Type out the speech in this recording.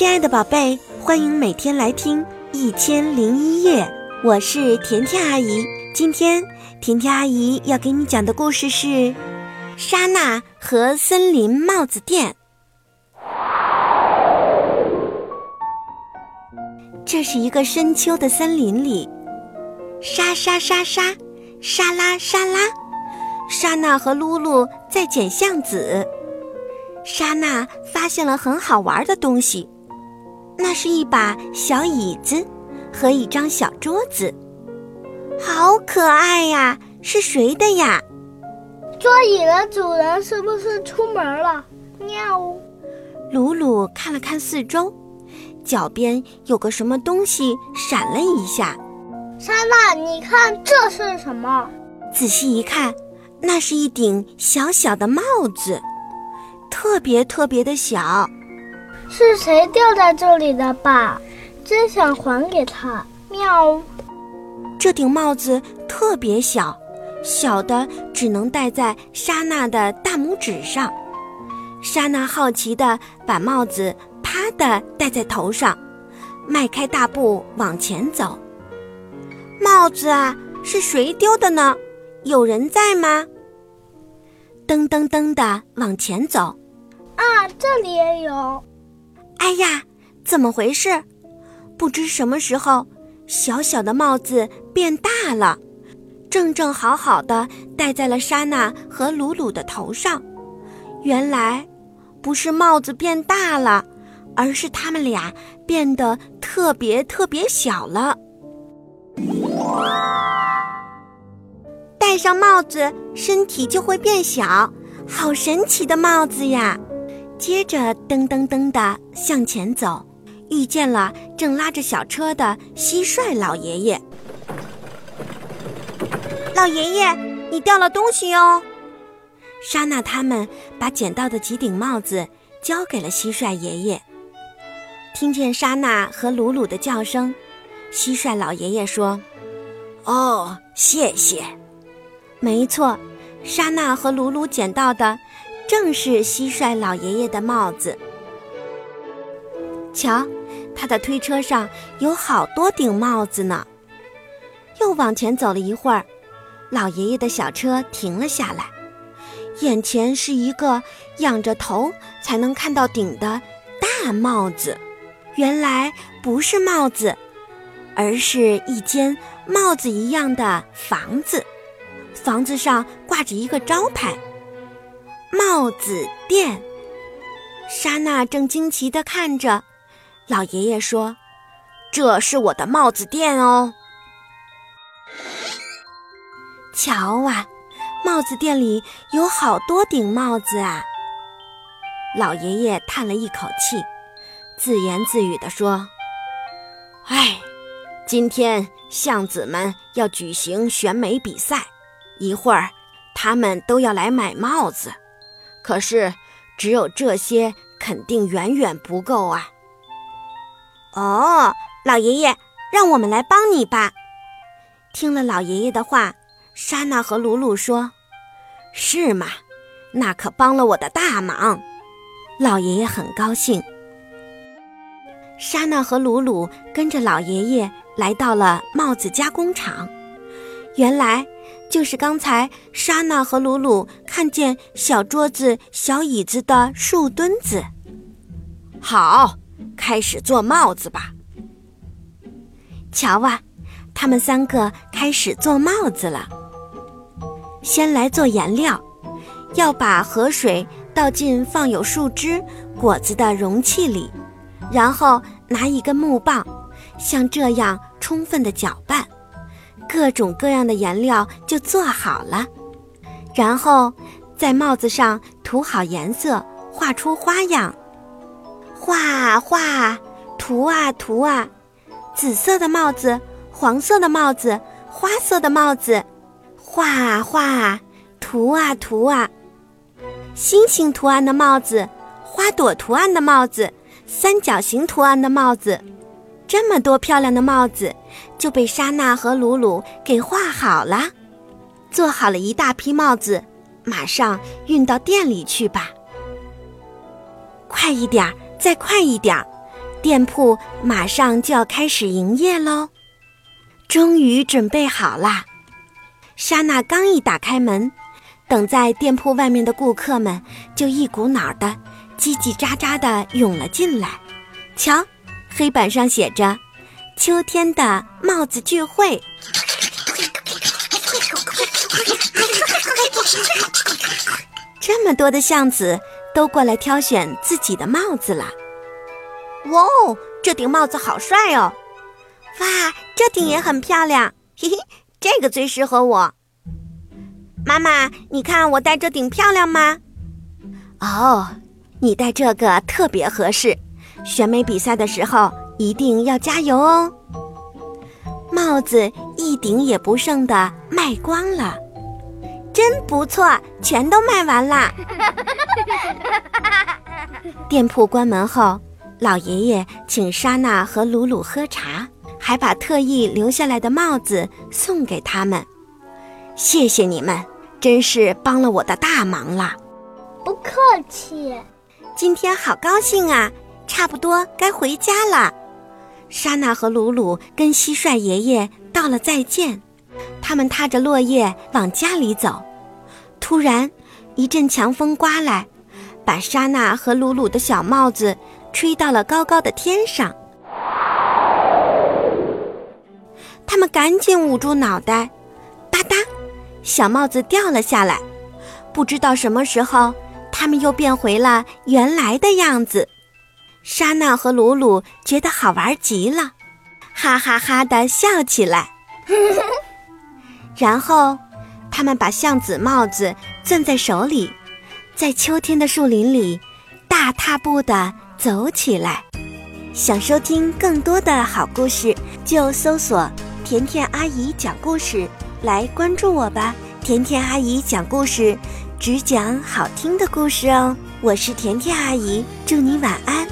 亲爱的宝贝，欢迎每天来听《一千零一夜》，我是甜甜阿姨。今天甜甜阿姨要给你讲的故事是《莎娜和森林帽子店》。这是一个深秋的森林里，沙沙沙沙，沙拉沙拉，莎娜和露露在捡橡子。莎娜发现了很好玩的东西，那是一把小椅子和一张小桌子，好可爱呀！是谁的呀？桌椅的主人是不是出门了？喵！鲁鲁看了看四周，脚边有个什么东西闪了一下。莎娜，你看这是什么？仔细一看，那是一顶小小的帽子。特别特别的小，是谁掉在这里的吧？真想还给他。喵！这顶帽子特别小，小的只能戴在莎娜的大拇指上。莎娜好奇地把帽子啪的戴在头上，迈开大步往前走。帽子啊，是谁丢的呢？有人在吗？噔噔噔的往前走。啊，这里也有！哎呀，怎么回事？不知什么时候，小小的帽子变大了，正正好好的戴在了莎娜和鲁鲁的头上。原来，不是帽子变大了，而是他们俩变得特别特别小了。戴上帽子，身体就会变小，好神奇的帽子呀！接着噔噔噔的向前走，遇见了正拉着小车的蟋蟀老爷爷。老爷爷，你掉了东西哟！莎娜他们把捡到的几顶帽子交给了蟋蟀爷爷。听见莎娜和鲁鲁的叫声，蟋蟀老爷爷说：“哦，谢谢。没错，莎娜和鲁鲁捡到的。”正是蟋蟀老爷爷的帽子。瞧，他的推车上有好多顶帽子呢。又往前走了一会儿，老爷爷的小车停了下来，眼前是一个仰着头才能看到顶的大帽子。原来不是帽子，而是一间帽子一样的房子。房子上挂着一个招牌。帽子店，莎娜正惊奇地看着。老爷爷说：“这是我的帽子店哦。”瞧啊，帽子店里有好多顶帽子啊！老爷爷叹了一口气，自言自语地说：“哎，今天巷子们要举行选美比赛，一会儿他们都要来买帽子。”可是，只有这些肯定远远不够啊！哦，老爷爷，让我们来帮你吧。听了老爷爷的话，莎娜和鲁鲁说：“是吗？那可帮了我的大忙。”老爷爷很高兴。莎娜和鲁鲁跟着老爷爷来到了帽子加工厂，原来。就是刚才莎娜和鲁鲁看见小桌子、小椅子的树墩子。好，开始做帽子吧。瞧啊，他们三个开始做帽子了。先来做颜料，要把河水倒进放有树枝、果子的容器里，然后拿一根木棒，像这样充分的搅拌。各种各样的颜料就做好了，然后在帽子上涂好颜色，画出花样。画画，涂啊涂啊，紫色的帽子，黄色的帽子，花色的帽子，画啊画，涂啊涂啊，星星图案的帽子，花朵图案的帽子，三角形图案的帽子。这么多漂亮的帽子，就被莎娜和鲁鲁给画好了。做好了一大批帽子，马上运到店里去吧。快一点，再快一点，店铺马上就要开始营业喽。终于准备好啦！莎娜刚一打开门，等在店铺外面的顾客们就一股脑的叽叽喳喳的涌了进来。瞧，黑板上写着“秋天的帽子聚会”。这么多的巷子都过来挑选自己的帽子了。哇哦，这顶帽子好帅哦！哇，这顶也很漂亮，嘿嘿，这个最适合我。妈妈，你看我戴这顶漂亮吗？哦，你戴这个特别合适，选美比赛的时候一定要加油哦。帽子一顶也不剩的卖光了。真不错，全都卖完啦！店铺关门后，老爷爷请莎娜和鲁鲁喝茶，还把特意留下来的帽子送给他们。谢谢你们，真是帮了我的大忙了。不客气。今天好高兴啊！差不多该回家了。莎娜和鲁鲁跟蟋蟀爷爷道了再见。他们踏着落叶往家里走，突然，一阵强风刮来，把莎娜和鲁鲁的小帽子吹到了高高的天上。他们赶紧捂住脑袋，吧嗒，小帽子掉了下来。不知道什么时候，他们又变回了原来的样子。莎娜和鲁鲁觉得好玩极了，哈哈哈的笑起来。然后，他们把橡子帽子攥在手里，在秋天的树林里大踏步地走起来。想收听更多的好故事，就搜索“甜甜阿姨讲故事”来关注我吧。甜甜阿姨讲故事，只讲好听的故事哦。我是甜甜阿姨，祝你晚安。